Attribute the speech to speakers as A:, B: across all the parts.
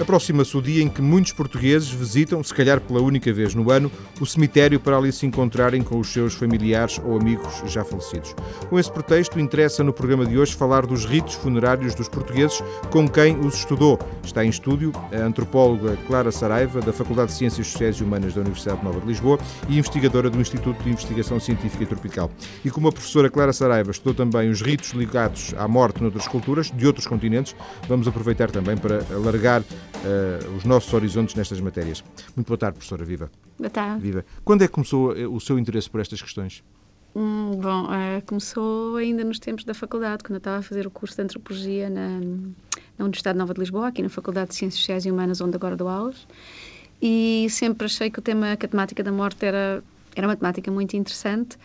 A: Aproxima-se o dia em que muitos portugueses visitam, se calhar pela única vez no ano, o cemitério para ali se encontrarem com os seus familiares ou amigos já falecidos. Com esse pretexto, interessa no programa de hoje falar dos ritos funerários dos portugueses com quem os estudou. Está em estúdio a antropóloga Clara Saraiva, da Faculdade de Ciências Sociais e Humanas da Universidade Nova de Lisboa e investigadora do Instituto de Investigação Científica Tropical. E como a professora Clara Saraiva estudou também os ritos ligados à morte noutras culturas, de outros continentes, vamos aproveitar também para alargar uh, os nossos horizontes nestas matérias. Muito boa tarde, professora Viva.
B: Boa tarde.
A: Viva. Quando é que começou eh, o seu interesse por estas questões?
B: Hum, bom, uh, começou ainda nos tempos da faculdade, quando eu estava a fazer o curso de Antropologia na, na Universidade Nova de Lisboa, aqui na Faculdade de Ciências Sociais e Humanas, onde agora dou aulas, e sempre achei que o tema, que a temática da morte era, era uma temática muito interessante,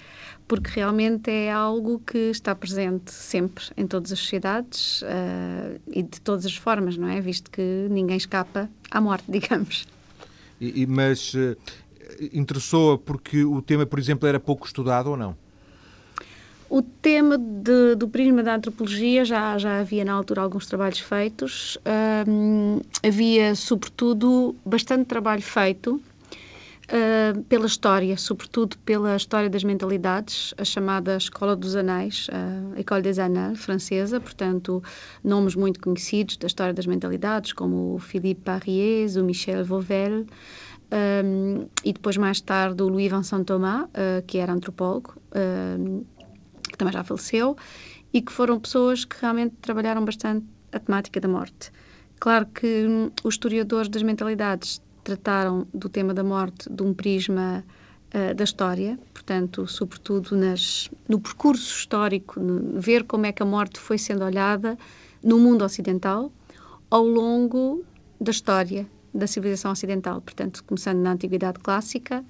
B: porque realmente é algo que está presente sempre em todas as sociedades uh, e de todas as formas, não é? Visto que ninguém escapa à morte, digamos.
A: E, e mas uh, interessou-a porque o tema, por exemplo, era pouco estudado ou não?
B: O tema de, do prisma da antropologia já, já havia na altura alguns trabalhos feitos. Um, havia, sobretudo, bastante trabalho feito uh, pela história, sobretudo pela história das mentalidades, a chamada Escola dos Anais, a École des Annales francesa, portanto, nomes muito conhecidos da história das mentalidades, como o Philippe Pariès, o Michel Vauvel, um, e depois mais tarde o Louis Vincent Thomas, uh, que era antropólogo, uh, que também já faleceu, e que foram pessoas que realmente trabalharam bastante a temática da morte. Claro que hum, os historiadores das mentalidades trataram do tema da morte de um prisma uh, da história, portanto, sobretudo nas, no percurso histórico, no, ver como é que a morte foi sendo olhada no mundo ocidental ao longo da história da civilização ocidental, portanto, começando na Antiguidade Clássica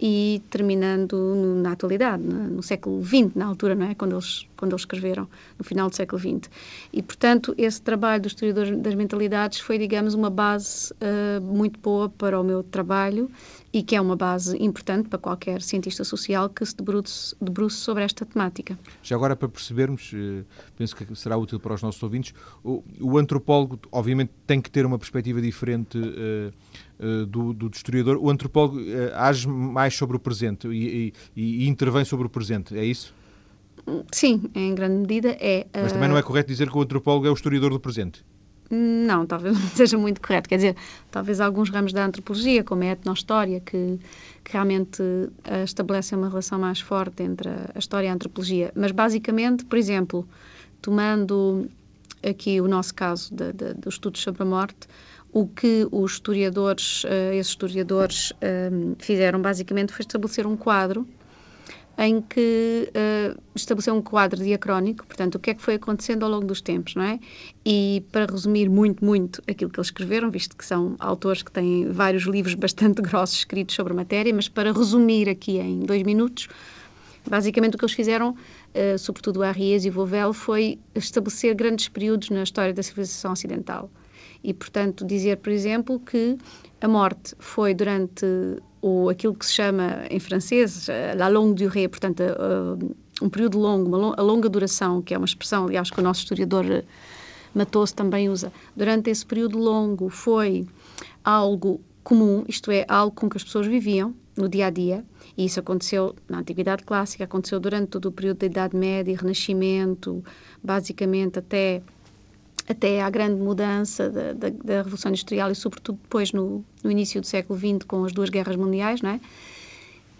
B: e terminando no, na atualidade, no, no, século XX, na altura, não é? Quando eles, quando eles escreveram, no final do século XX. E, portanto, esse trabalho do historiador das mentalidades foi, digamos, uma base uh, muito boa para o meu trabalho e que é uma base importante para qualquer cientista social que se debruce, debruce sobre esta temática.
A: Já agora, para percebermos, uh, penso que será útil para os nossos ouvintes, o, o antropólogo, obviamente, tem que ter uma perspectiva diferente. Uh, eh, do, do, historiador, o antropólogo uh, age mais sobre o presente e, e, e, intervém sobre o presente, é isso?
B: Sim, em grande medida é.
A: Uh... Mas também não é correto dizer que o antropólogo é o historiador do presente?
B: Não, talvez não seja muito correto. Quer dizer, talvez alguns ramos da antropologia, como a etnohistória, que, que realmente uh, estabelecem uma relação mais forte entre a, a história e a antropologia. Mas, basicamente, por exemplo, tomando aqui o nosso caso de, de, dos estudos sobre a morte, o que os historiadores, uh, esses historiadores um, eh, fizeram basicamente foi estabelecer um quadro em que uh, estabeleceu um quadro diacrónico, portanto, o que é que foi acontecendo ao longo dos tempos, não é? E para resumir muito, muito aquilo que eles escreveram, visto que são autores que têm vários livros bastante grossos escritos sobre a matéria, mas para resumir aqui em dois minutos, basicamente o que eles fizeram, uh, sobretudo Arries e Vauvel, foi estabelecer grandes períodos na história da civilização ocidental e, portanto, dizer, por exemplo, que a morte foi durante o, aquilo que se chama em francês la longue durée, portanto, um período longo, uma a longa duração, que é uma expressão, aliás, que o nosso historiador uh, Matoso também usa. Durante esse período longo foi algo comum, isto é, algo com que as pessoas viviam no dia a dia, e isso aconteceu na Antiguidade Clássica, aconteceu durante todo o período da Idade Média, Renascimento, basicamente até até à grande mudança da, da, da, Revolução Industrial e, sobretudo, depois no, no, início do século XX, com as duas guerras mundiais, não é?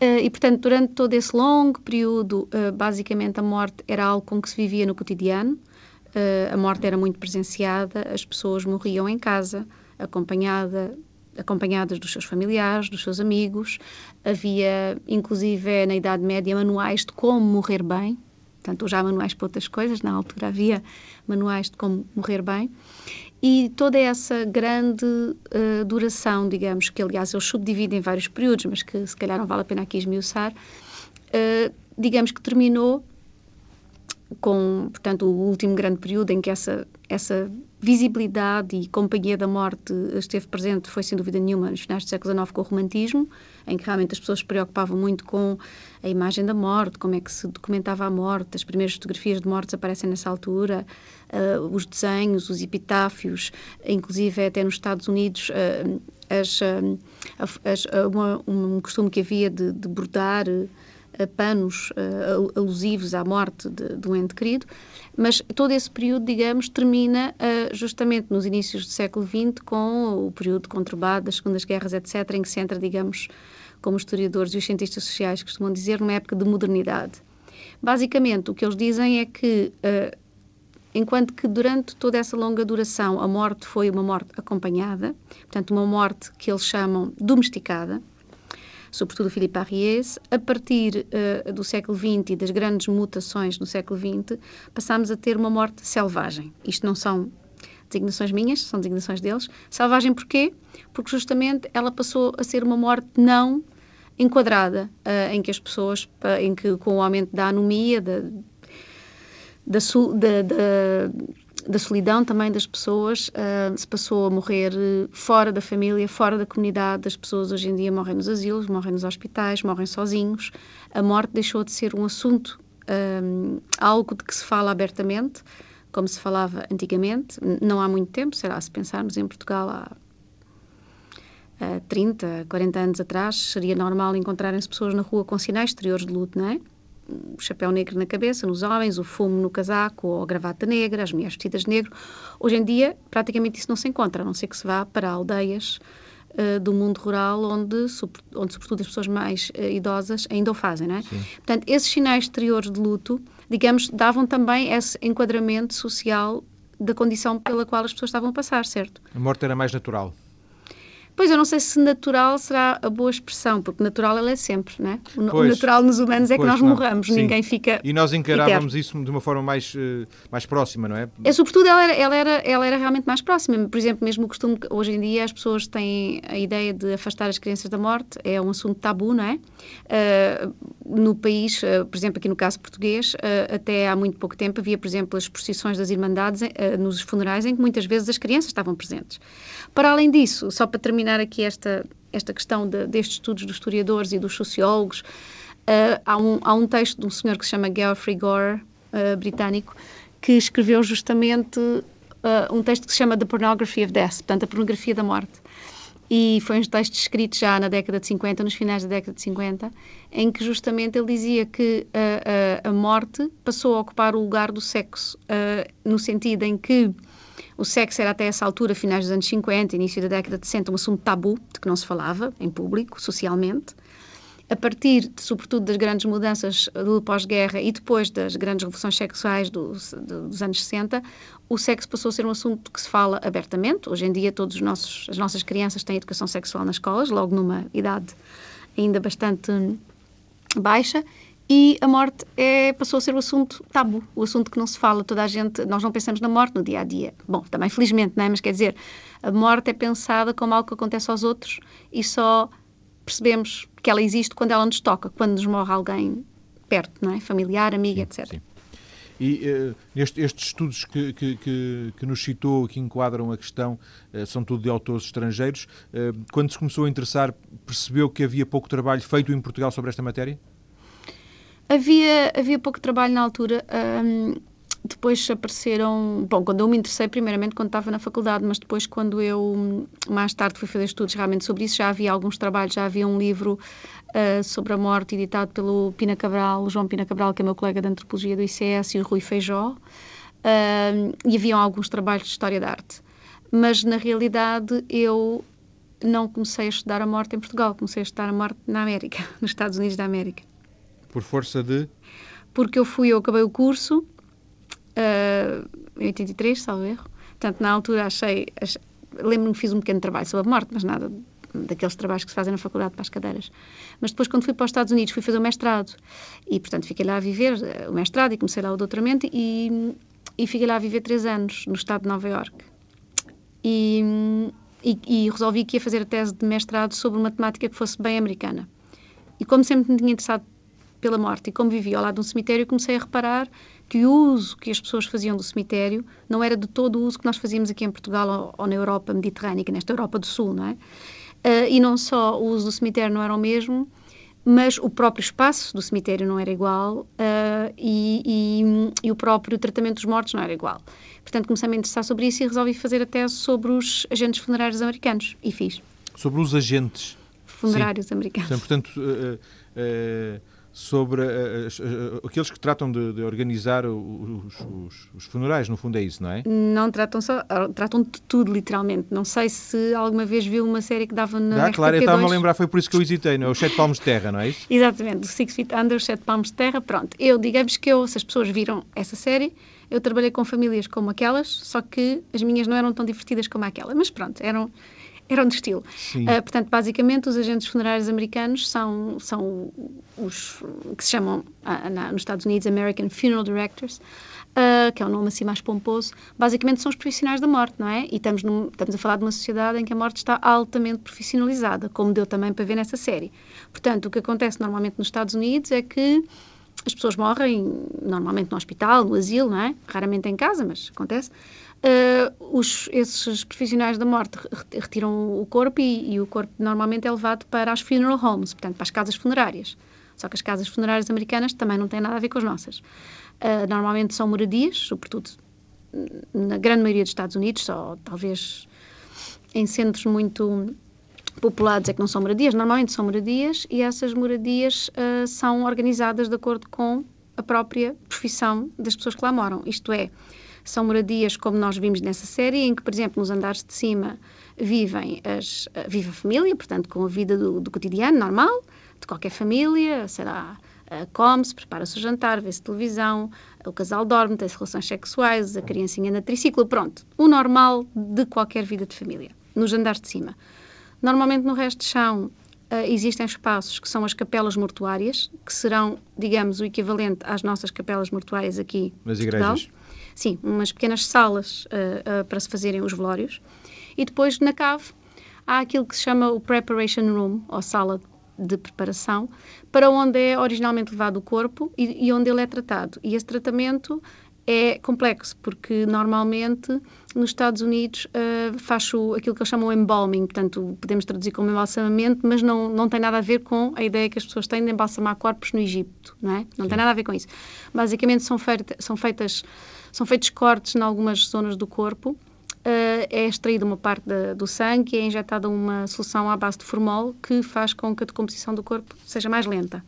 B: Uh, e, portanto, durante todo esse longo período, uh, basicamente a morte era algo com que se vivia no cotidiano, uh, a morte era muito presenciada, as pessoas morriam em casa, acompanhada, acompanhadas dos seus familiares, dos seus amigos. Havia, inclusive, na Idade Média, manuais de como morrer bem, Portanto, já há manuais para outras coisas, na altura havia manuais de como morrer bem. E toda essa grande uh, duração, digamos, que aliás eles subdividem em vários períodos, mas que se calhar não vale a pena aqui esmiuçar, uh, digamos que terminou com, portanto, o último grande período em que essa, essa visibilidade e companhia da morte esteve presente, foi sem dúvida nenhuma, nos finais do século XIX com o romantismo, em que realmente as pessoas se preocupavam muito com a imagem da morte, como é que se documentava a morte, as primeiras fotografias de mortes aparecem nessa altura, uh, os desenhos, os epitáfios, inclusive até nos Estados Unidos, uh, as, uma, um costume que havia de, de bordar panos alusivos à morte de, de, um ente querido, mas todo esse período, digamos, termina uh, justamente nos inícios do século XX com o período conturbado das Segundas Guerras, etc., em que se entra, digamos, como os historiadores e os cientistas sociais costumam dizer, numa época de modernidade. Basicamente, o que eles dizem é que, uh, enquanto que durante toda essa longa duração a morte foi uma morte acompanhada, portanto, uma morte que eles chamam domesticada, sobretudo Philippe Arriès, a partir uh, do século XX e das grandes mutações no século XX, passámos a ter uma morte selvagem. Isto não são designações minhas, são designações deles. Selvagem porquê? Porque justamente ela passou a ser uma morte não enquadrada, uh, em que as pessoas, em que com o aumento da anomia, da, da, da, da solidão também das pessoas, uh, se passou a morrer eh, fora da família, fora da comunidade. As pessoas hoje em dia morrem nos asilos, morrem nos hospitais, morrem sozinhos. A morte deixou de ser um assunto, um, eh, algo de que se fala abertamente, como se falava antigamente. Não há muito tempo, será, se pensarmos em Portugal há 30, 40 anos atrás, seria normal encontrarem-se pessoas na rua com sinais exteriores de luto, não é? O chapéu negro na cabeça, nos homens, o fumo no casaco ou a gravata negra, as mulheres vestidas de negro. Hoje em dia, praticamente isso não se encontra, a não ser que se vá para aldeias uh, do mundo rural, onde, onde, sobretudo, as pessoas mais uh, idosas ainda o fazem, não é? Sim. Portanto, esses sinais exteriores de luto, digamos, davam também esse enquadramento social da condição pela qual as pessoas estavam a passar, certo?
A: A morte era mais natural.
B: Pois eu não sei se natural será a boa expressão, porque natural ela é sempre, né? O, pois, natural nos humanos é que nós não. morramos, Sim. ninguém fica.
A: E nós encarávamos isso de uma forma mais, uh, mais próxima, não é?
B: é? Sobretudo ela era, ela, era, ela era realmente mais próxima. Por exemplo, mesmo o costume que hoje em dia as pessoas têm a ideia de afastar as crianças da morte, é um assunto tabu, não é? Uh, no país, uh, por exemplo, aqui no caso português, até há muito pouco tempo havia, por exemplo, as procissões das Irmandades nos funerais em que muitas vezes as crianças estavam presentes. Para além disso, só para terminar aqui esta, esta questão de, destes estudos dos historiadores e dos sociólogos, uh, há, um, há um texto de um senhor que se chama Geoffrey Gore, uh, britânico, que escreveu justamente uh, um texto que se chama The Pornography of Death, portanto, a pornografia da morte. E foi um texto escrito já na década de 50, nos finais da década de 50, em que justamente ele dizia que a, a, a morte passou a ocupar o lugar do sexo, no sentido em que o sexo era até essa altura, finais dos anos 50, início da década de 60, um assunto tabu, de que não se falava em público, socialmente. A partir, de, sobretudo, das grandes mudanças do pós-guerra e depois das grandes revoluções sexuais dos, anos 60, o sexo passou a ser um assunto que se fala abertamente. Hoje em dia, nossos, as nossas crianças têm educação sexual nas escolas, logo numa idade ainda bastante baixa, e a morte é, passou a ser o assunto tabu, o assunto que não se fala. Toda a gente, nós não pensamos na morte no dia a dia. Bom, também felizmente, não é? Mas quer dizer, a morte é pensada como algo que acontece aos outros e só percebemos que ela existe quando ela nos toca, quando nos morre alguém perto, não é? Familiar, amigo, sim, etc. Sim.
A: E uh, este, estes estudos que, que, que, que, nos citou, que enquadram a questão, uh, são tudo de autores estrangeiros. Uh, quando se começou a interessar, percebeu que havia pouco trabalho feito em Portugal sobre esta matéria?
B: Havia, havia pouco trabalho na altura. Um, depois apareceram. Bom, quando eu me interessei, primeiramente quando estava na faculdade, mas depois, quando eu mais tarde fui fazer estudos realmente sobre isso, já havia alguns trabalhos, já havia um livro uh, sobre a morte editado pelo Pina Cabral, João Pina Cabral, que é meu colega de antropologia do ICS, e o Rui Feijó, uh, e haviam alguns trabalhos de história da arte. Mas, na realidade, eu não comecei a estudar a morte em Portugal, comecei a estudar a morte na América, nos Estados Unidos da América.
A: Por força de?
B: Porque eu fui, eu acabei o curso uh, em 83, salvo erro. Portanto, na altura achei, lembro-me que fiz um pequeno trabalho sobre a morte, mas nada daqueles trabalhos que se fazem na faculdade para as cadeiras. Mas depois, quando fui para os Estados Unidos, fui fazer o mestrado. E, portanto, fiquei lá a viver eh, o mestrado e comecei lá o doutoramento e, e fiquei lá a viver três anos, no estado de Nova Iorque. E, e, e, resolvi que ia fazer a tese de mestrado sobre uma temática que fosse bem americana. E como sempre me tinha interessado pela morte e como vivia ao lado de um cemitério, comecei a reparar que o uso que as pessoas faziam do cemitério não era de todo o uso que nós fazíamos aqui em Portugal ou, ou na Europa mediterrânea, nesta Europa do Sul, não é? Uh, e não só o uso do cemitério não era o mesmo, mas o próprio espaço do cemitério não era igual uh, e, e, e, o próprio tratamento dos mortos não era igual. Portanto, comecei a me interessar sobre isso e resolvi fazer a tese sobre os agentes funerários americanos e fiz.
A: Sobre os agentes
B: funerários Sim. americanos.
A: Sim, portanto, uh, sobre uh, aqueles que tratam de, de organizar os, os, os, funerais, no fundo é isso, não é?
B: Não tratam só, tratam de tudo, literalmente. Não sei se alguma vez viu uma série que dava na
A: Ah, claro, eu estava-me a lembrar, foi por isso que eu hesitei, não é? Os Sete Palmos de Terra, não é isso?
B: Exatamente, o Six Feet Under, os Sete Palmos de Terra, pronto. Eu, digamos que eu, se as pessoas viram essa série, eu trabalhei com famílias como aquelas, só que as minhas não eram tão divertidas como aquela, mas pronto, eram eram de estilo. Uh, portanto, basicamente, os agentes funerários americanos são, são os que se chamam, uh, na, nos Estados Unidos, American Funeral Directors, uh, que é o um nome assim mais pomposo. Basicamente, são os profissionais da morte, não é? E estamos, num, estamos a falar de uma sociedade em que a morte está altamente profissionalizada, como deu também para ver nessa série. Portanto, o que acontece normalmente nos Estados Unidos é que as pessoas morrem normalmente no hospital, no asilo, não é? Raramente em casa, mas acontece. Uh, os, esses profissionais da morte retiram o corpo e, e, o corpo normalmente é levado para as funeral homes, portanto, para as casas funerárias. Só que as casas funerárias americanas também não têm nada a ver com as nossas. Uh, normalmente são moradias, sobretudo na grande maioria dos Estados Unidos, só talvez em centros muito populados é que não são moradias, normalmente são moradias e essas moradias uh, são organizadas de acordo com a própria profissão das pessoas que lá moram. Isto é, são moradias como nós vimos nessa série, em que, por exemplo, nos andares de cima vivem as, vive a família, portanto, com a vida do, do cotidiano normal, de qualquer família, será come-se, prepara-se o jantar, vê-se televisão, o casal dorme, tem relações sexuais, a criancinha na triciclo, pronto. O normal de qualquer vida de família, nos andares de cima. Normalmente no resto de chão uh, existem espaços que são as capelas mortuárias, que serão, digamos, o equivalente às nossas capelas mortuárias aqui
A: nas igrejas.
B: Sim, umas pequenas salas uh, uh, para se fazerem os velórios. E depois na cave há aquilo que se chama o preparation room, ou sala de preparação, para onde é originalmente levado o corpo e, e onde ele é tratado. E esse tratamento é complexo, porque normalmente nos Estados Unidos uh, faz o, aquilo que eles chamam embalming, portanto, podemos traduzir como embalsamamento, mas não, não tem nada a ver com a ideia que as pessoas têm de embalsamar corpos no Egito, não é? Não Sim. tem nada a ver com isso. Basicamente são, feita, são, feitas, são feitos cortes em algumas zonas do corpo, uh, é extraída uma parte da, do sangue e é injetada uma solução à base de formol que faz com que a decomposição do corpo seja mais lenta.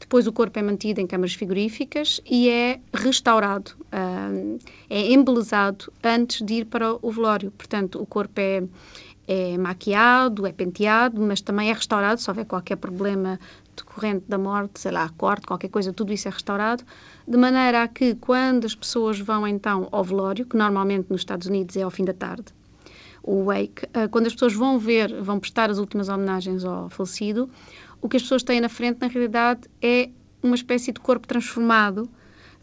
B: Depois o corpo é mantido em câmaras frigoríficas e é restaurado, uh, é embelezado antes de ir para o velório. Portanto, o corpo é, é maquiado, é penteado, mas também é restaurado se houver qualquer problema decorrente da morte, sei lá, corte, qualquer coisa, tudo isso é restaurado, de maneira a que quando as pessoas vão então ao velório, que normalmente nos Estados Unidos é ao fim da tarde, o wake, uh, quando as pessoas vão ver, vão prestar as últimas homenagens ao falecido, o que as pessoas têm na frente, na realidade, é uma espécie de corpo transformado,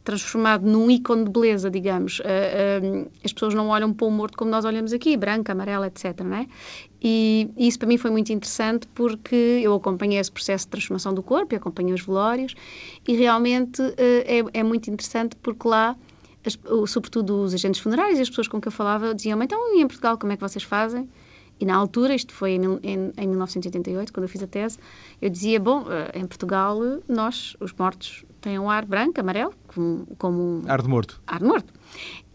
B: transformado num ícone de beleza, digamos. Uh, uh, as pessoas não olham para o morto como nós olhamos aqui, branco, amarelo, etc. Não é? E, isso para mim foi muito interessante porque eu acompanhei esse processo de transformação do corpo, acompanhei os velórios, e realmente uh, é, é, muito interessante porque lá, as, sobretudo os agentes funerários e as pessoas com que eu falava diziam: então, e em Portugal, como é que vocês fazem? E na altura, isto foi em, em, em 1988, quando eu fiz a tese, eu dizia: bom, eh, em Portugal, nós, os mortos, têm um ar branco, amarelo, como, como um.
A: Ar de morto.
B: Ar de morto.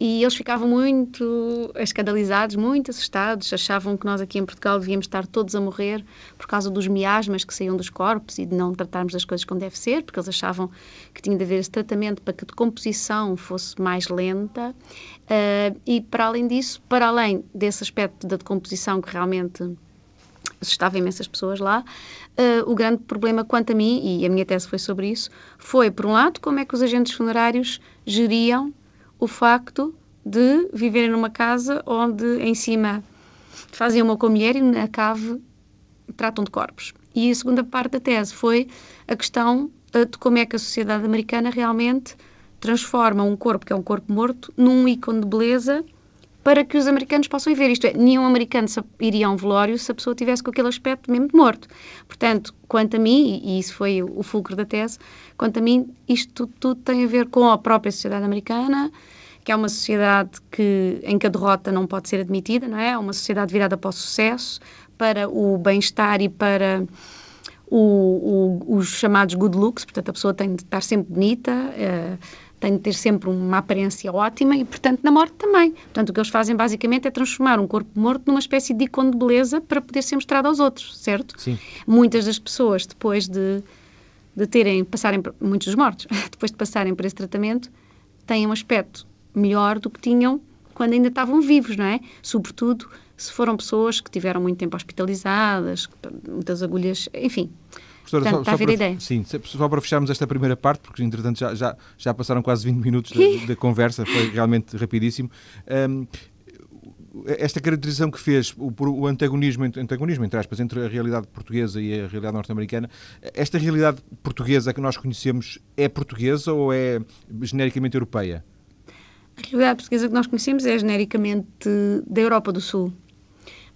B: E eles ficavam muito escandalizados, muito assustados, achavam que nós aqui em Portugal devíamos estar todos a morrer por causa dos miasmas que saíam dos corpos e de não tratarmos as coisas como deve ser, porque eles achavam que tinha de haver esse tratamento para que a decomposição fosse mais lenta. Uh, e, para além disso, para além desse aspecto da decomposição que realmente assustava imensas pessoas lá. Uh, o grande problema, quanto a mim, e a minha tese foi sobre isso, foi, por um lado, como é que os agentes funerários geriam o facto de viverem numa casa onde em cima fazem uma com a mulher e na cave tratam de corpos. E a segunda parte da tese foi a questão eh, de como é que a sociedade americana realmente transforma um corpo que é um corpo morto num ícone de beleza para que os americanos possam ver. Isto é, nenhum americano iria a um velório se a pessoa tivesse com aquele aspecto mesmo de morto. Portanto, quanto a mim, e isso foi o fulcro da tese, quanto a mim, isto tudo, tudo tem a ver com a própria sociedade americana, que é uma sociedade que, em que a derrota não pode ser admitida, não é? É uma sociedade virada para o sucesso, para o bem-estar e para o, o, os chamados good looks, portanto, a pessoa tem de estar sempre bonita, uh, tem de ter sempre uma aparência ótima e, portanto, na morte também. Portanto, o que eles fazem basicamente é transformar um corpo morto numa espécie de ícone de beleza para poder ser mostrado aos outros, certo?
A: Sim.
B: Muitas das pessoas, depois de, de terem, passarem, muitos dos mortos, depois de passarem por esse tratamento, têm um aspecto melhor do que tinham quando ainda estavam vivos, não é? Sobretudo se foram pessoas que tiveram muito tempo hospitalizadas, muitas agulhas, enfim.
A: Professora, Portanto, só, só para, ideia. Sim, só para fecharmos esta primeira parte, porque entretanto já, já, já passaram quase 20 minutos da, da conversa, foi realmente rapidíssimo. Um, esta caracterização que fez, o, o, antagonismo, antagonismo, entre aspas, entre a realidade portuguesa e a realidade norte-americana, esta realidade portuguesa que nós conhecemos é portuguesa ou é genericamente europeia?
B: A realidade portuguesa que nós conhecemos é genericamente da Europa do Sul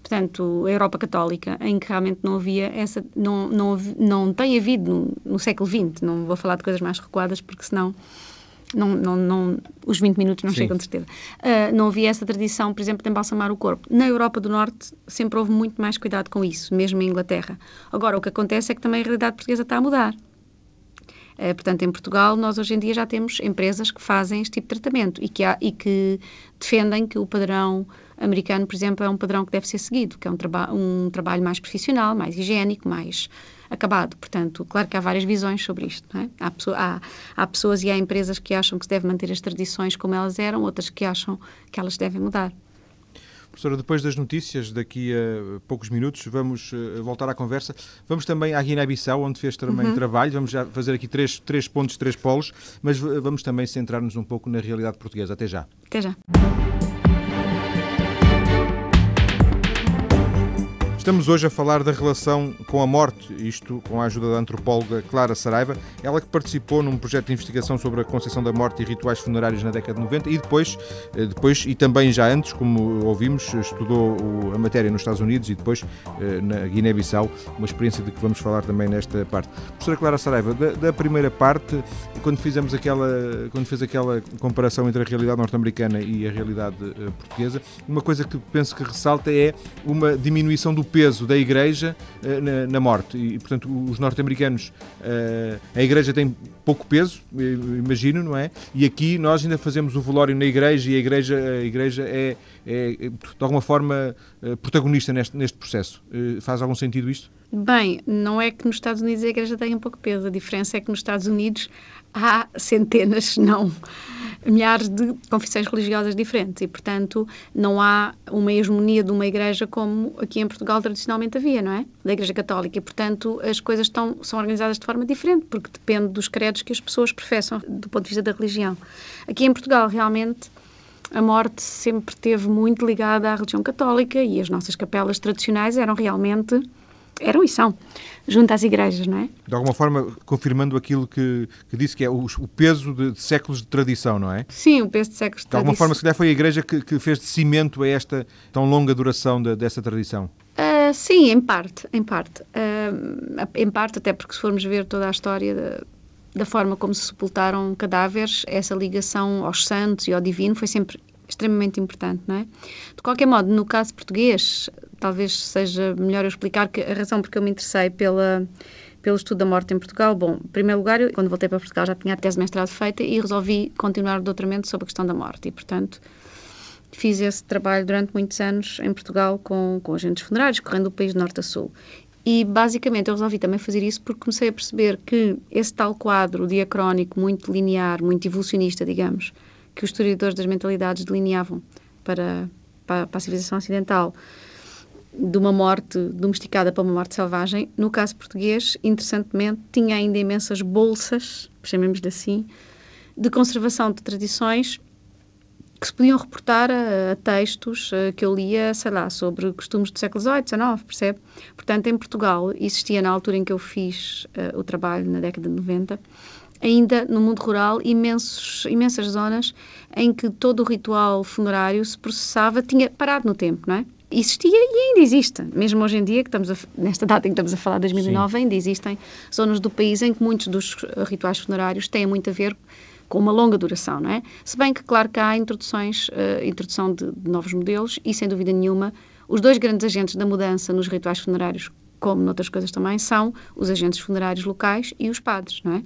B: portanto, a Europa Católica, em que realmente não havia essa, não, não, não tem havido no, no século XX, não vou falar de coisas mais recuadas porque senão não, não, não, os 20 minutos não Sim. chegam de certeza. Uh, não havia essa tradição, por exemplo, de embalsamar o corpo. Na Europa do Norte sempre houve muito mais cuidado com isso, mesmo em Inglaterra. Agora, o que acontece é que também a realidade portuguesa está a mudar. Uh, portanto, em Portugal, nós hoje em dia já temos empresas que fazem este tipo de tratamento e que, há, e que defendem que o padrão americano, por exemplo, é um padrão que deve ser seguido, que é um, traba um trabalho mais profissional, mais higiênico, mais acabado. Portanto, claro que há várias visões sobre isto. É? Há, há, há, pessoas e há empresas que acham que se deve manter as tradições como elas eram, outras que acham que elas devem mudar.
A: Professora, depois das notícias, daqui a poucos minutos, vamos uh, voltar à conversa. Vamos também à Guiné-Bissau, onde fez também uhum. trabalho. Vamos já fazer aqui três, três pontos, três polos, mas vamos também centrar-nos um pouco na realidade portuguesa. Até já.
B: Até já.
A: Estamos hoje a falar da relação com a morte, isto com a ajuda da antropóloga Clara Saraiva, ela que participou num projeto de investigação sobre a concepção da morte e rituais funerários na década de 90 e depois, eh, depois e também já antes, como ouvimos, estudou a matéria nos Estados Unidos e depois eh, na Guiné-Bissau, uma experiência de que vamos falar também nesta parte. Professora Clara Saraiva, da, da primeira parte, quando fizemos aquela, quando fez aquela comparação entre a realidade norte-americana e a realidade eh, portuguesa, uma coisa que penso que ressalta é uma diminuição do peso da Igreja uh, na, morte. E, portanto, os norte-americanos, uh, a Igreja tem pouco peso, imagino, não é? E aqui nós ainda fazemos o velório na Igreja e a Igreja, a igreja é, é, de alguma forma, protagonista neste, neste processo. faz algum sentido isto?
B: Bem, não é que nos Estados Unidos a Igreja tenha pouco peso. A diferença é que nos Estados Unidos há centenas, não milhares de confissões religiosas diferentes e, portanto, não há uma hegemonia de uma igreja como aqui em Portugal tradicionalmente havia, não é? Da Igreja Católica. E, portanto, as coisas estão, são organizadas de forma diferente, porque depende dos credos que as pessoas professam do ponto de vista da religião. Aqui em Portugal, realmente, a morte sempre esteve muito ligada à religião católica e as nossas capelas tradicionais eram realmente eram e são, junto às igrejas, não é?
A: De alguma forma, confirmando aquilo que, que disse, que é o, o peso de, de, séculos de tradição, não é?
B: Sim, o peso de séculos de,
A: tradição. De alguma forma, se calhar foi a igreja que, que fez de cimento a esta tão longa duração de, dessa tradição.
B: Uh, sim, em parte, em parte. Uh, em parte, até porque se formos ver toda a história da, da forma como se sepultaram cadáveres, essa ligação aos santos e ao divino foi sempre extremamente importante, não é? De qualquer modo, no caso português, talvez seja melhor eu explicar que a razão porque eu me interessei pela pelo estudo da morte em Portugal. Bom, em primeiro lugar, eu, quando voltei para Portugal já tinha a tese de mestrado feita e resolvi continuar o doutoramento sobre a questão da morte e, portanto, fiz esse trabalho durante muitos anos em Portugal com, com agentes funerários, correndo o país de norte a sul. E basicamente eu resolvi também fazer isso porque comecei a perceber que esse tal quadro diacrónico muito linear, muito evolucionista, digamos, que os historiadores das mentalidades delineavam para, para, para a civilização ocidental, de uma morte domesticada para uma morte selvagem. No caso português, interessantemente, tinha ainda imensas bolsas, chamemos-lhe assim, de conservação de tradições que se podiam reportar a, a textos a, que eu lia, sei lá, sobre costumes do século XVIII, XIX, percebe? Portanto, em Portugal existia, na altura em que eu fiz uh, o trabalho, na década de 90, ainda no mundo rural imensos, imensas zonas em que todo o ritual funerário se processava, tinha parado no tempo, não é? Existia e ainda existe. Mesmo hoje em dia, que estamos a, nesta data em que estamos a falar de 2009, Sim. ainda existem zonas do país em que muitos dos rituais funerários têm muito a ver com uma longa duração, não é? Se bem que, claro que há introduções, uh, introdução de, de novos modelos e, sem dúvida nenhuma, os dois grandes agentes da mudança nos rituais funerários, como noutras coisas também, são os agentes funerários locais e os padres, não é?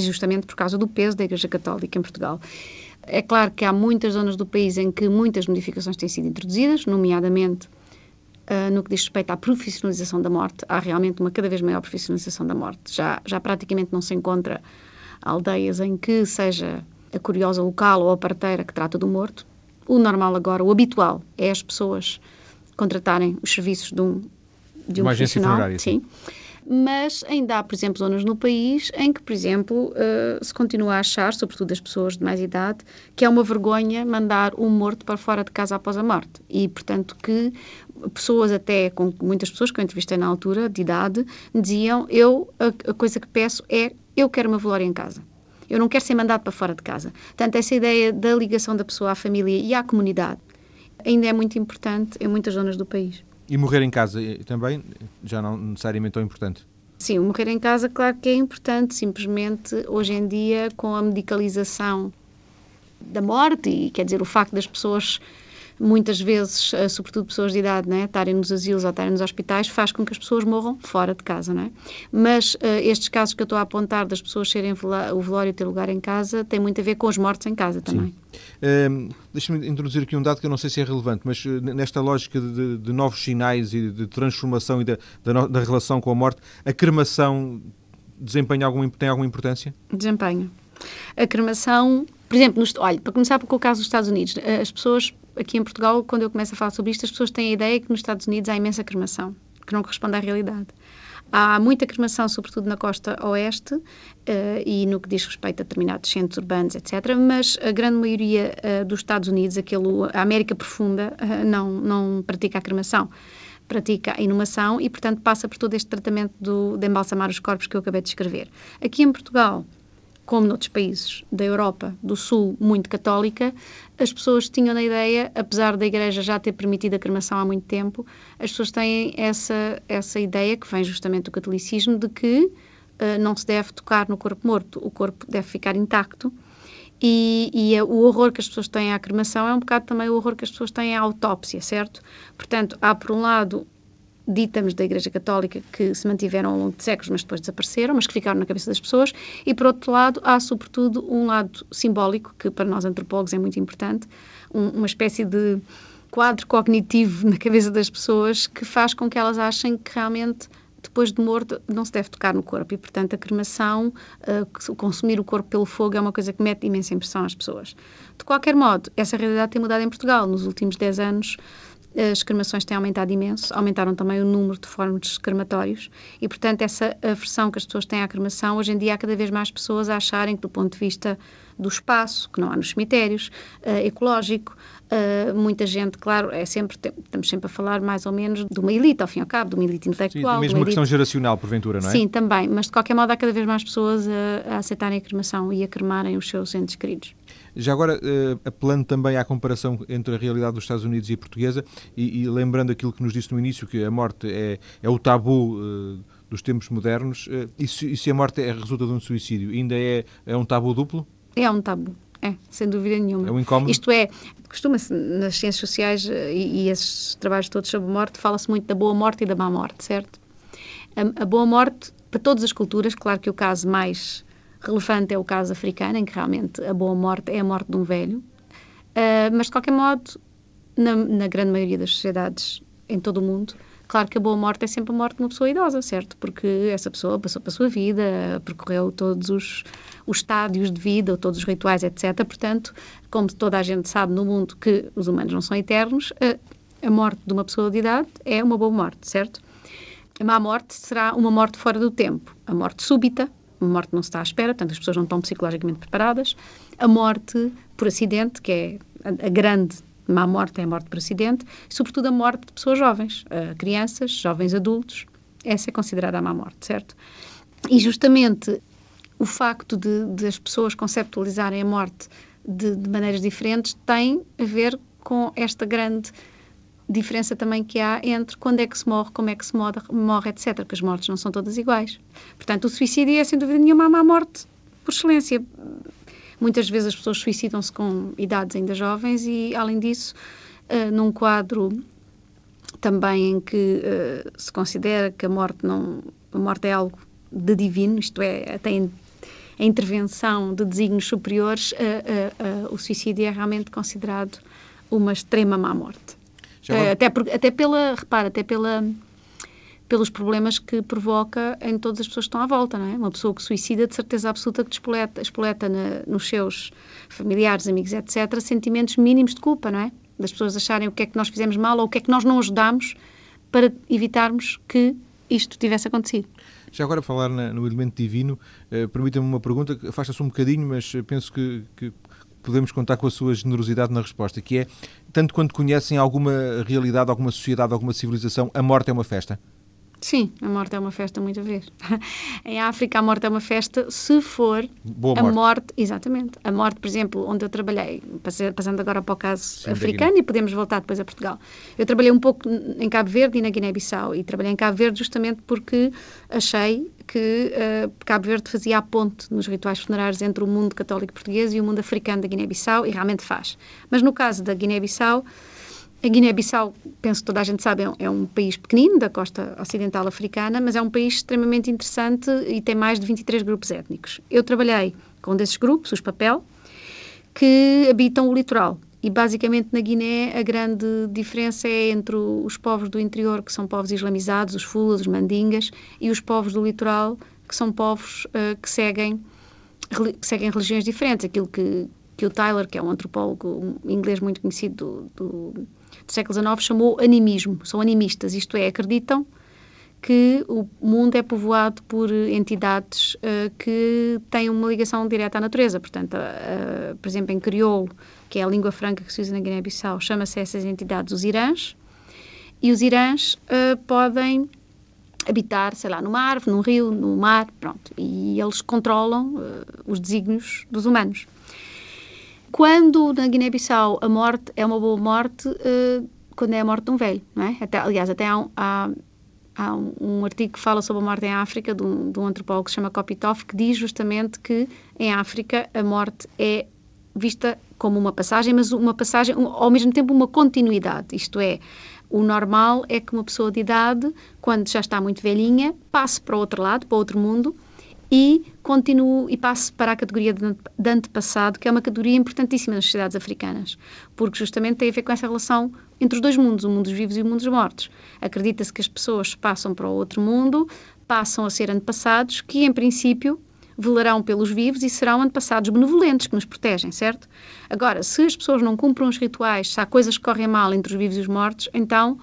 B: Justamente por causa do peso da Igreja Católica em Portugal. É claro que há muitas zonas do país em que muitas modificações têm sido introduzidas, nomeadamente uh, no que diz respeito à profissionalização da morte. Há realmente uma cada vez maior profissionalização da morte. Já, já praticamente não se encontra aldeias em que seja a curiosa local ou a parteira que trata do morto. O normal agora, o habitual, é as pessoas contratarem os serviços de um, de um
A: uma agência funerária.
B: Sim. sim mas ainda há, por exemplo, zonas no país em que, por exemplo, uh, se continua a achar, sobretudo as pessoas de mais idade, que é uma vergonha mandar um morto para fora de casa após a morte. E, portanto, que pessoas até, com muitas pessoas que eu entrevistei na altura, de idade, diziam, eu, a, a coisa que peço é, eu quero uma velório em casa. Eu não quero ser mandado para fora de casa. Portanto, essa ideia da ligação da pessoa à família e à comunidade ainda é muito importante em muitas zonas do país.
A: E morrer em casa também já não necessariamente tão importante?
B: Sim, morrer em casa, claro que é importante, simplesmente hoje em dia, com a medicalização da morte, e quer dizer, o facto das pessoas muitas vezes, eh, sobretudo pessoas de idade, né, estarem nos asilos ou estarem nos hospitais, faz com que as pessoas morram fora de casa, não é? Mas uh, estes casos que eu estou a apontar das pessoas serem o velório ter lugar em casa, tem muito a ver com os mortos em casa também.
A: Um, Deixa-me introduzir aqui um dado que eu não sei se é relevante, mas uh, nesta lógica de, de, novos sinais e de transformação e da, da, da relação com a morte, a cremação desempenha algum, tem alguma importância?
B: Desempenha. A cremação, por exemplo, nos, olha, para começar com o caso dos Estados Unidos, as pessoas aqui em Portugal, quando eu começo a falar sobre isto, as pessoas têm a ideia que nos Estados Unidos há imensa cremação, que não corresponde à realidade. Há muita cremação, sobretudo na costa oeste uh, e no que diz respeito a determinados centros urbanos, etc. Mas a grande maioria uh, dos Estados Unidos, aquele, a América profunda, uh, não, não pratica a cremação. Pratica a inumação e, portanto, passa por todo este tratamento do, de embalsamar os corpos que eu acabei de escrever. Aqui em Portugal, como noutros países da Europa do Sul, muito católica, as pessoas tinham a ideia, apesar da Igreja já ter permitido a cremação há muito tempo, as pessoas têm essa, essa ideia, que vem justamente do catolicismo, de que uh, não se deve tocar no corpo morto, o corpo deve ficar intacto. E, e o horror que as pessoas têm à cremação é um bocado também o horror que as pessoas têm à autópsia, certo? Portanto, há por um lado ditamos da Igreja Católica que se mantiveram ao longo de séculos, mas depois desapareceram, mas que ficaram na cabeça das pessoas, e por outro lado, há sobretudo um lado simbólico, que para nós antropólogos é muito importante, um, uma espécie de quadro cognitivo na cabeça das pessoas que faz com que elas achem que realmente depois de morto não se deve tocar no corpo e, portanto, a cremação, uh, consumir o corpo pelo fogo é uma coisa que mete imensa impressão às pessoas. De qualquer modo, essa realidade tem mudado em Portugal. Nos últimos 10 anos, as cremações têm aumentado imenso, aumentaram também o número de fórmulas crematórios e, portanto, essa aversão que as pessoas têm à cremação, hoje em dia há cada vez mais pessoas a acharem que, do ponto de vista do espaço, que não há nos cemitérios, uh, ecológico, uh, muita gente, claro, é sempre, estamos sempre a falar mais ou menos de uma elite, ao fim e ao cabo, de uma elite intelectual.
A: Sim, mesmo uma questão geracional, porventura, não é?
B: Sim, também, mas de qualquer modo há cada vez mais pessoas a, a aceitarem a cremação e a cremarem os seus entes queridos.
A: Já agora, uh, apelando também à comparação entre a realidade dos Estados Unidos e a portuguesa, e, e lembrando aquilo que nos disse no início, que a morte é, é o tabu uh, dos tempos modernos, uh, e, se, e, se, a morte é, resulta de um suicídio, ainda é, é um tabu duplo?
B: É um tabu. É, sem dúvida nenhuma.
A: É um incómodo?
B: Isto é, costuma-se nas ciências sociais e, e esses trabalhos todos sobre morte, fala-se muito da boa morte e da má morte, certo? A, a, boa morte, para todas as culturas, claro que o caso mais relevante é o caso africano, em que realmente a boa morte é a morte de um velho. Uh, mas, de qualquer modo, na, na, grande maioria das sociedades em todo o mundo, claro que a boa morte é sempre a morte de uma pessoa idosa, certo? Porque essa pessoa passou pela sua vida, percorreu todos os, os estádios de vida, todos os rituais, etc. Portanto, como toda a gente sabe no mundo que os humanos não são eternos, a, a morte de uma pessoa de idade é uma boa morte, certo? A má morte será uma morte fora do tempo. A morte súbita, uma morte não se está à espera, portanto as pessoas não estão psicologicamente preparadas. A morte por acidente, que é a, a grande má morte, é a morte por acidente, e sobretudo a morte de pessoas jovens, uh, crianças, jovens adultos. Essa é considerada a má morte, certo? E justamente o facto de, de as pessoas conceptualizarem a morte de, de maneiras diferentes tem a ver com esta grande diferença também que há entre quando é que se morre, como é que se morre, morre, etc. Porque as mortes não são todas iguais. Portanto, o suicídio é, sem dúvida nenhuma, uma morte por excelência. Muitas vezes as pessoas suicidam-se com idades ainda jovens e, além disso, uh, num quadro também em que uh, se considera que a morte não a morte é algo de divino, isto é, tem a intervenção de desígnios superiores, uh, o suicídio é realmente considerado uma extrema má morte. Uh, até, por, até pela, repara, até pela, pelos problemas que provoca em todas as pessoas que estão à volta, não é? Uma pessoa que suicida, de certeza absoluta que espoleta, espoleta na, nos seus familiares, amigos, etc., sentimentos mínimos de culpa, não é? Das pessoas acharem o que é que nós fizemos mal ou o que é que nós não ajudamos para evitarmos que isto tivesse acontecido.
A: Já agora falar na, no elemento divino, uh, permita-me uma pergunta que afasta-se um bocadinho, mas penso que, que podemos contar com a sua generosidade na resposta, que é, tanto quanto conhecem alguma realidade, alguma sociedade, alguma civilização, a morte é uma festa?
B: Sim, a morte é uma festa muitas vezes. em África a morte é uma festa se for
A: Boa
B: a
A: morte.
B: morte. exatamente. A morte, por exemplo, onde eu trabalhei, passando agora para o caso Sim, africano e podemos voltar depois a Portugal. Eu trabalhei um pouco em Cabo Verde e na Guiné-Bissau e trabalhei em Cabo Verde justamente porque achei que uh, Cabo Verde fazia a ponte nos rituais funerários entre o mundo católico português e o mundo africano da Guiné-Bissau e realmente faz. Mas no caso da Guiné-Bissau, a Guiné-Bissau, penso que toda a gente sabe, é um é país pequenino da costa ocidental africana, mas é um país extremamente interessante e tem mais de 23 grupos étnicos. Eu trabalhei com um desses grupos, os Papel, que habitam o litoral. E basicamente na Guiné a grande diferença é entre os povos do interior, que são povos islamizados, os Fulas, os Mandingas, e os povos do litoral, que são povos uh, que, seguem, que seguem religiões diferentes. Aquilo que, que o Tyler, que é um antropólogo inglês muito conhecido do, do do século XIX chamou animismo. São animistas, isto é, acreditam que o mundo é povoado por entidades uh, que têm uma ligação direta à natureza. Portanto, uh, por exemplo, em crioulo, que é a língua franca que se usa na Guiné-Bissau, chama-se essas entidades os irãs. E os irãs uh, podem habitar, sei lá, numa árvore, num rio, no mar, pronto. E eles controlam os desígnios dos humanos. Quando na Guiné-Bissau a morte é uma boa morte, uh, quando é a morte de um velho, não é? Até, aliás, até há, há, há um, um, artigo que fala sobre a morte em África, de um, de um antropólogo que se chama Kopitov, que diz justamente que em África a morte é vista como uma passagem, mas uma passagem, um, ao mesmo tempo uma continuidade, isto é, o normal é que uma pessoa de idade, quando já está muito velhinha, passe para o outro lado, para outro mundo, e continuo e passo para a categoria de antepassado, que é uma categoria importantíssima nas sociedades africanas, porque justamente tem a ver com essa relação entre os dois mundos, o mundo dos vivos e o mundo dos mortos. Acredita-se que as pessoas passam para o outro mundo, passam a ser antepassados, que em princípio velarão pelos vivos e serão antepassados benevolentes que nos protegem, certo? Agora, se as pessoas não cumprem os rituais, se há coisas que correm mal entre os vivos e os mortos, então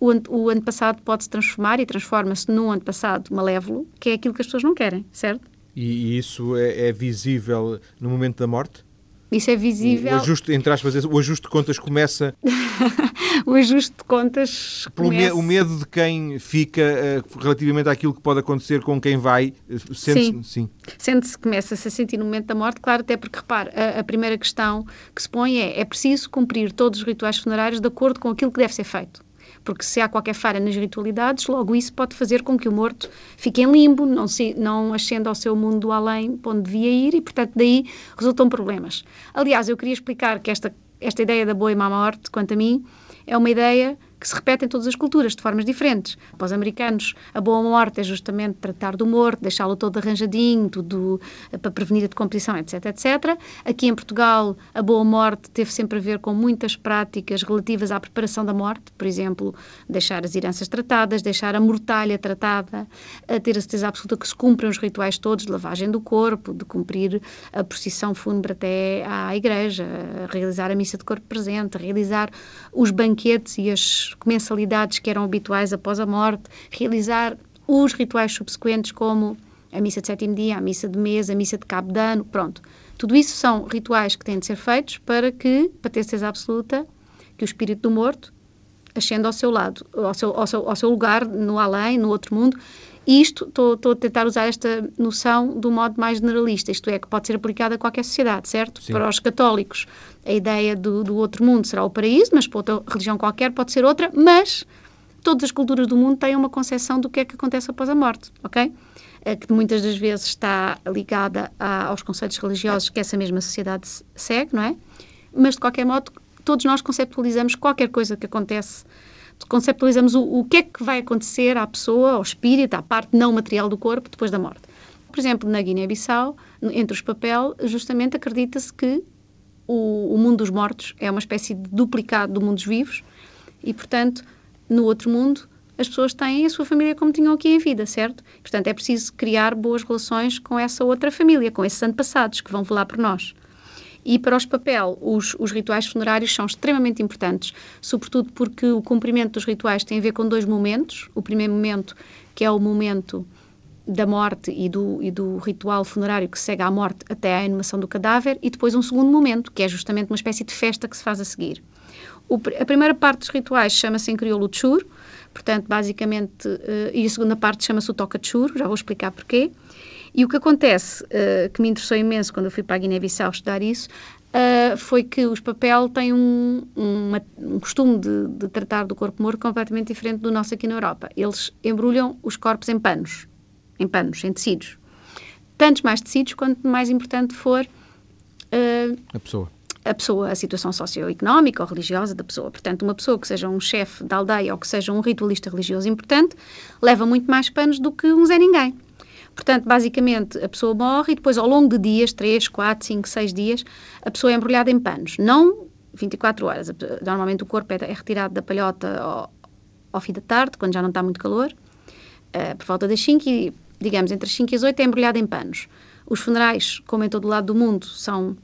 B: o, o antepassado pode se transformar e transforma-se num antepassado malévolo, que é aquilo que as pessoas não querem, certo?
A: E, e isso é, é visível no momento da morte?
B: Isso é visível.
A: O ajuste, entre aspas, o ajuste de contas começa.
B: o ajuste de contas.
A: Começa... o medo de quem fica uh, relativamente àquilo que pode acontecer com quem vai, uh, sente-se. Sim.
B: sim. Sente-se, começa-se a sentir no momento da morte, claro, até porque, repare, a, a, primeira questão que se põe é: é preciso cumprir todos os rituais funerários de acordo com aquilo que deve ser feito porque se há qualquer falha nas ritualidades, logo isso pode fazer com que o morto fique em limbo, não, se, não ascenda ao seu mundo do além, para onde devia ir, e, portanto, daí resultam problemas. Aliás, eu queria explicar que esta, esta ideia da boa e má morte, quanto a mim, é uma ideia que se repete em todas as culturas, de formas diferentes. Para os americanos, a boa morte é justamente tratar do morto, deixá-lo todo arranjadinho, tudo eh, para prevenir a decomposição, etc, etc. Aqui em Portugal, a boa morte teve sempre a ver com muitas práticas relativas à preparação da morte, por exemplo, deixar as heranças tratadas, deixar a mortalha tratada, a ter a certeza absoluta que se cumprem os rituais todos de lavagem do corpo, de cumprir a procissão fúnebre até à igreja, realizar a missa de corpo presente, realizar os banquetes e as comensalidades que eram habituais após a morte, realizar os rituais subsequentes, como a missa de sétimo dia, a missa de mês, a missa de cabo de ano, pronto. Tudo isso são rituais que têm de ser feitos para que, para ter certeza absoluta, que o espírito do morto ascenda ao seu lado, ao seu, ao seu, ao seu lugar no além, no outro mundo, isto, estou a tentar usar esta noção do modo mais generalista, isto é, que pode ser aplicada a qualquer sociedade, certo? Sim. Para os católicos, a ideia do, do outro mundo será o paraíso, mas para outra religião qualquer pode ser outra, mas todas as culturas do mundo têm uma concepção do que é que acontece após a morte, ok? Que muitas das vezes está ligada a, aos conceitos religiosos que essa mesma sociedade segue, não é? Mas, de qualquer modo, todos nós conceptualizamos qualquer coisa que acontece conceptualizamos o, o que é que vai acontecer à pessoa, ao espírito, à parte não material do corpo depois da morte. Por exemplo, na Guiné-Bissau, entre os papel, justamente acredita-se que o, o, mundo dos mortos é uma espécie de duplicado do mundo dos vivos e, portanto, no outro mundo, as pessoas têm a sua família como tinham aqui em vida, certo? Portanto, é preciso criar boas relações com essa outra família, com esses antepassados que vão velar por nós. E para os papel, os, os rituais funerários são extremamente importantes, sobretudo porque o cumprimento dos rituais tem a ver com dois momentos. O primeiro momento, que é o momento da morte e do, e do ritual funerário que segue à morte até à inumação do cadáver, e depois um segundo momento, que é justamente uma espécie de festa que se faz a seguir. O, a primeira parte dos rituais chama-se em crioulo chur, portanto, basicamente, uh, e a segunda parte chama-se o toca chur, já vou explicar porquê. E o que acontece, uh, que me interessou imenso quando eu fui para a Guiné-Bissau estudar isso, uh, foi que os papel têm um, uma, um costume de, de, tratar do corpo morto completamente diferente do nosso aqui na Europa. Eles embrulham os corpos em panos, em panos, em tecidos. Tantos mais tecidos quanto mais importante for
A: uh, a pessoa
B: a pessoa, a situação socioeconómica ou religiosa da pessoa. Portanto, uma pessoa que seja um chefe da aldeia ou que seja um ritualista religioso importante leva muito mais panos do que um Zé Ninguém. Portanto, basicamente, a pessoa morre e depois, ao longo de dias, 3, 4, 5, 6 dias, a pessoa é embrulhada em panos. Não 24 horas. Normalmente o corpo é, retirado da palhota ao, ao, fim da tarde, quando já não está muito calor, uh, por volta das 5 e, digamos, entre as 5 e as 8 é embrulhada em panos. Os funerais, como em todo o lado do mundo, são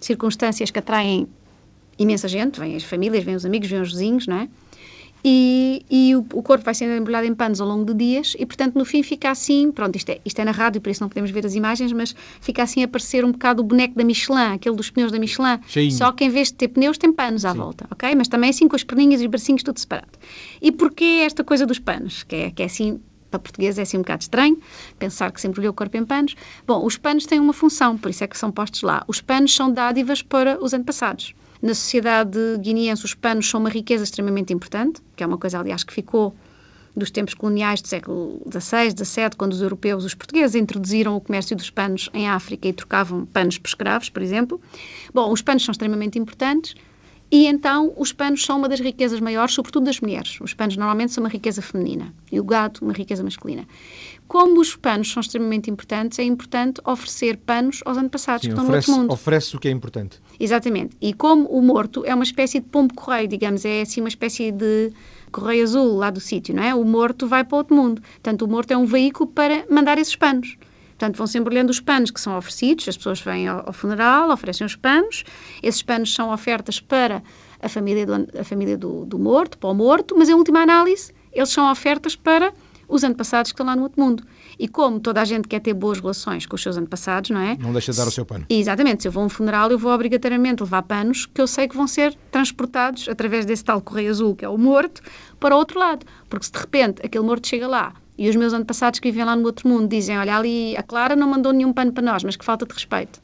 B: circunstâncias que atraem imensa gente, vêm as famílias, vêm os amigos, vêm os vizinhos, não é? E, e o, o, corpo vai sendo embrulhado em panos ao longo de dias e, portanto, no fim fica assim, pronto, isto é, isto é na rádio, por isso não podemos ver as imagens, mas fica assim a parecer um bocado o boneco da Michelin, aquele dos pneus da Michelin, Cheinho. só que em vez de ter pneus tem panos à Sim. volta, ok? Mas também assim com as perninhas e os bracinhos tudo separado. E porquê esta coisa dos panos? Que é, que é assim, para português é assim um bocado estranho, pensar que se embrulhou o corpo em panos. Bom, os panos têm uma função, por isso é que são postos lá. Os panos são dádivas para os antepassados. Na sociedade guineense, os panos são uma riqueza extremamente importante, que é uma coisa, aliás, que ficou dos tempos coloniais do século XVI, XVII, quando os europeus, os portugueses, introduziram o comércio dos panos em África e trocavam panos por escravos, por exemplo. Bom, os panos são extremamente importantes e então os panos são uma das riquezas maiores, sobretudo das mulheres. Os panos normalmente são uma riqueza feminina e o gado uma riqueza masculina. Como os panos são extremamente importantes, é importante oferecer panos aos antepassados Sim, que estão
A: oferece,
B: no outro mundo.
A: Oferece o que é importante.
B: Exatamente. E como o morto é uma espécie de pombo-correio, digamos, é assim uma espécie de correio azul lá do sítio, não é? O morto vai para outro mundo. Portanto, o morto é um veículo para mandar esses panos. Portanto, vão sempre olhando os panos que são oferecidos, as pessoas vêm ao, ao funeral, oferecem os panos, esses panos são ofertas para a família, do, a família do, do morto, para o morto, mas em última análise, eles são ofertas para os antepassados que estão lá no outro mundo. E como toda a gente quer ter boas relações com os seus antepassados, não é?
A: Não deixa de dar o seu pano.
B: Exatamente. Se eu vou a um funeral, eu vou obrigatoriamente levar panos que eu sei que vão ser transportados através desse tal correio azul, que é o morto, para o outro lado. Porque se de repente aquele morto chega lá e os meus antepassados que vivem lá no outro mundo dizem: Olha, ali a Clara não mandou nenhum pano para nós, mas que falta de respeito.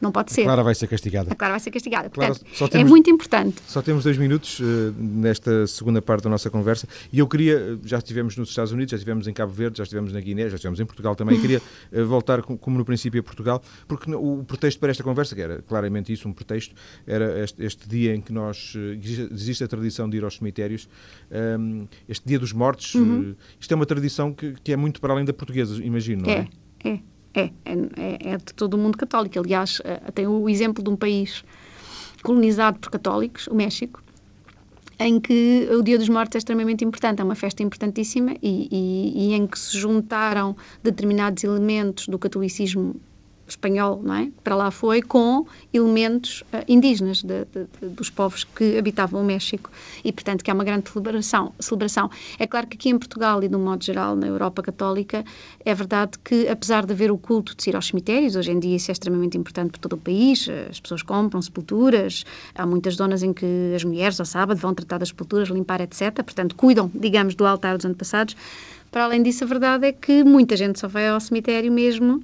B: Não pode ser.
A: A Clara vai ser castigada.
B: A Clara vai ser castigada. Portanto, Clara, temos, é muito importante.
A: Só temos dois minutos uh, nesta segunda parte da nossa conversa e eu queria, eh, já estivemos nos Estados Unidos, já estivemos em Cabo Verde, já estivemos na Guiné, já estivemos em Portugal também, e queria uh, voltar, como no princípio, a Portugal, porque o pretexto para esta conversa, que era claramente isso, um pretexto, era este, este dia em que nós, uh, existe a tradição de ir aos cemitérios, um, ehm, este dia dos mortos, uhum. isto é uma tradição que, que, é muito para além da portuguesa, imagino, não
B: é? É, é. É, é, é de todo o mundo católico. Aliás, eh, tem o exemplo de um país colonizado por católicos, o México, em que o Dia dos Mortos é extremamente importante, é uma festa importantíssima e, e, e em que se juntaram determinados elementos do catolicismo espanhol, não é? Para lá foi com elementos uh, indígenas de, de, de, dos povos que habitavam o México e, portanto, que é uma grande celebração, celebração. É claro que aqui em Portugal e, de um modo geral, na Europa Católica, é verdade que, apesar de haver o culto de ir aos cemitérios, hoje em dia isso é extremamente importante por todo o país, as pessoas compram sepulturas, há muitas zonas em que as mulheres, ao sábado, vão tratar das sepulturas, limpar, etc. Portanto, cuidam, digamos, do altar dos antepassados Para além disso, a verdade é que muita gente só vai ao cemitério mesmo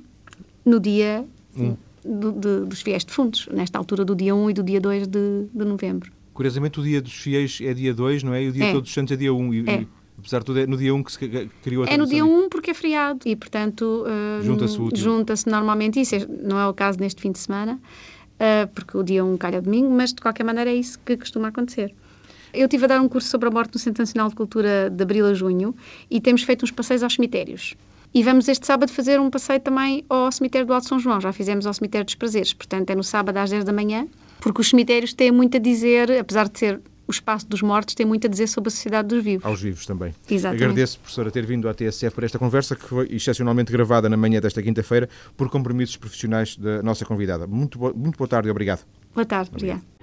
B: no dia hum. do, de, dos fiéis defuntos, nesta altura do dia 1 e do dia 2 de, de novembro.
A: Curiosamente, o dia dos fiéis é dia 2, não é? E o dia é. Todos os Santos é dia 1. E, é. e, apesar de tudo, é no dia 1 que se criou a
B: É no dia 1 porque é feriado e, portanto, uh, junta-se junta normalmente isso. É, não é o caso neste fim de semana, uh, porque o dia 1 calha domingo, mas de qualquer maneira é isso que costuma acontecer. Eu estive a dar um curso sobre a morte no Centro Nacional de Cultura de abril a junho e temos feito uns passeios aos cemitérios. E vamos este sábado fazer um passeio também ao cemitério do Alto São João. Já fizemos ao cemitério dos Prazeres, portanto é no sábado às 10 da manhã, porque os cemitérios têm muito a dizer, apesar de ser o espaço dos mortos tem muito a dizer sobre a sociedade dos vivos.
A: Aos vivos também.
B: Exatamente.
A: Agradeço, professora, ter vindo à TSF para esta conversa, que foi excepcionalmente gravada na manhã desta quinta-feira, por compromissos profissionais da nossa convidada. Muito, bo muito boa tarde e obrigado.
B: Boa tarde, obrigado. obrigado.